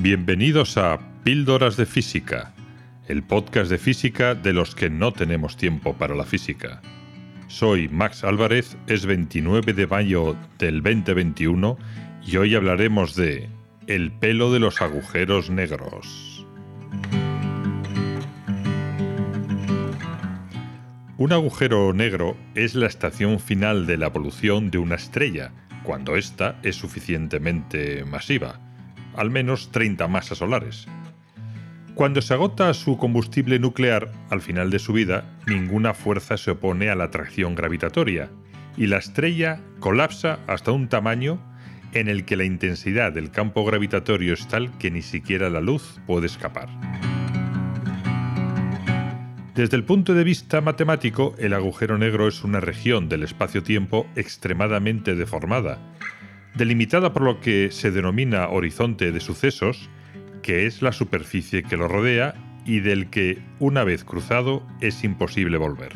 Bienvenidos a Píldoras de Física, el podcast de física de los que no tenemos tiempo para la física. Soy Max Álvarez, es 29 de mayo del 2021 y hoy hablaremos de el pelo de los agujeros negros. Un agujero negro es la estación final de la evolución de una estrella, cuando ésta es suficientemente masiva al menos 30 masas solares. Cuando se agota su combustible nuclear, al final de su vida, ninguna fuerza se opone a la atracción gravitatoria, y la estrella colapsa hasta un tamaño en el que la intensidad del campo gravitatorio es tal que ni siquiera la luz puede escapar. Desde el punto de vista matemático, el agujero negro es una región del espacio-tiempo extremadamente deformada, delimitada por lo que se denomina horizonte de sucesos, que es la superficie que lo rodea y del que, una vez cruzado, es imposible volver.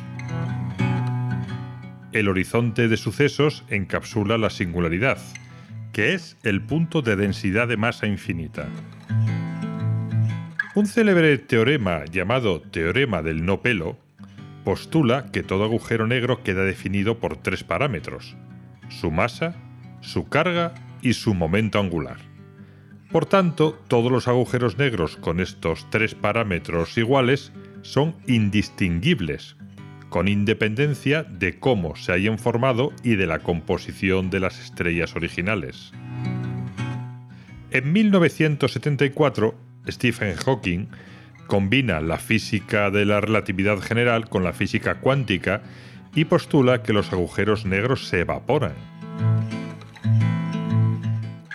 El horizonte de sucesos encapsula la singularidad, que es el punto de densidad de masa infinita. Un célebre teorema llamado teorema del no pelo postula que todo agujero negro queda definido por tres parámetros, su masa, su carga y su momento angular. Por tanto, todos los agujeros negros con estos tres parámetros iguales son indistinguibles, con independencia de cómo se hayan formado y de la composición de las estrellas originales. En 1974, Stephen Hawking combina la física de la relatividad general con la física cuántica y postula que los agujeros negros se evaporan.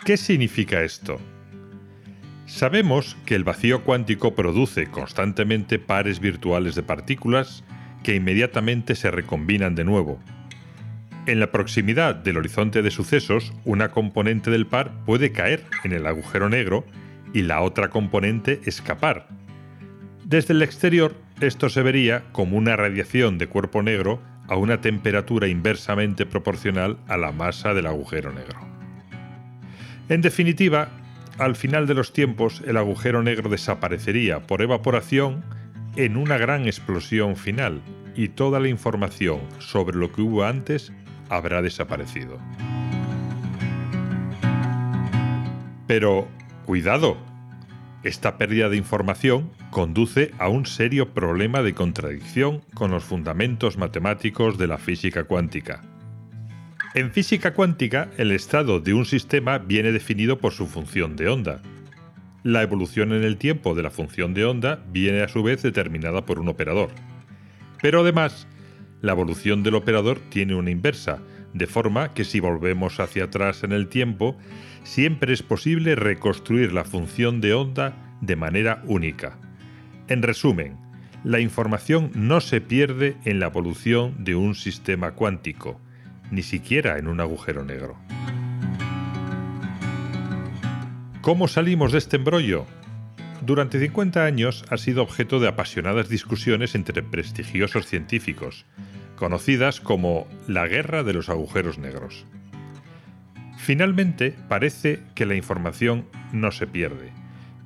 ¿Qué significa esto? Sabemos que el vacío cuántico produce constantemente pares virtuales de partículas que inmediatamente se recombinan de nuevo. En la proximidad del horizonte de sucesos, una componente del par puede caer en el agujero negro y la otra componente escapar. Desde el exterior, esto se vería como una radiación de cuerpo negro a una temperatura inversamente proporcional a la masa del agujero negro. En definitiva, al final de los tiempos el agujero negro desaparecería por evaporación en una gran explosión final y toda la información sobre lo que hubo antes habrá desaparecido. Pero, cuidado, esta pérdida de información conduce a un serio problema de contradicción con los fundamentos matemáticos de la física cuántica. En física cuántica, el estado de un sistema viene definido por su función de onda. La evolución en el tiempo de la función de onda viene a su vez determinada por un operador. Pero además, la evolución del operador tiene una inversa, de forma que si volvemos hacia atrás en el tiempo, siempre es posible reconstruir la función de onda de manera única. En resumen, la información no se pierde en la evolución de un sistema cuántico, ni siquiera en un agujero negro. ¿Cómo salimos de este embrollo? Durante 50 años ha sido objeto de apasionadas discusiones entre prestigiosos científicos, conocidas como la guerra de los agujeros negros. Finalmente, parece que la información no se pierde,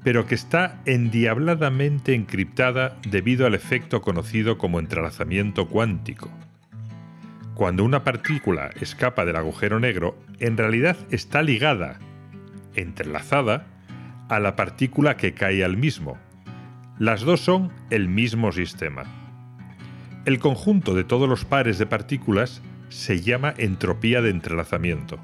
pero que está endiabladamente encriptada debido al efecto conocido como entrelazamiento cuántico, cuando una partícula escapa del agujero negro, en realidad está ligada, entrelazada, a la partícula que cae al mismo. Las dos son el mismo sistema. El conjunto de todos los pares de partículas se llama entropía de entrelazamiento.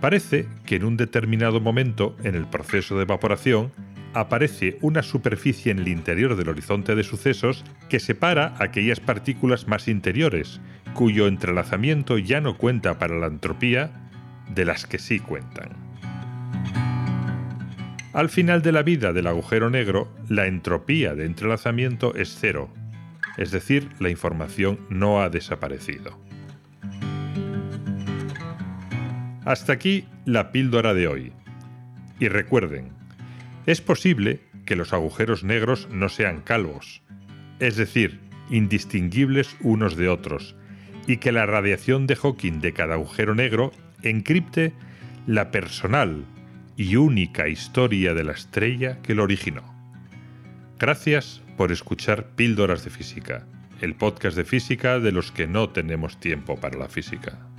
Parece que en un determinado momento en el proceso de evaporación aparece una superficie en el interior del horizonte de sucesos que separa aquellas partículas más interiores cuyo entrelazamiento ya no cuenta para la entropía de las que sí cuentan. Al final de la vida del agujero negro, la entropía de entrelazamiento es cero, es decir, la información no ha desaparecido. Hasta aquí la píldora de hoy. Y recuerden, es posible que los agujeros negros no sean calvos, es decir, indistinguibles unos de otros, y que la radiación de Hawking de cada agujero negro encripte la personal y única historia de la estrella que lo originó. Gracias por escuchar Píldoras de Física, el podcast de física de los que no tenemos tiempo para la física.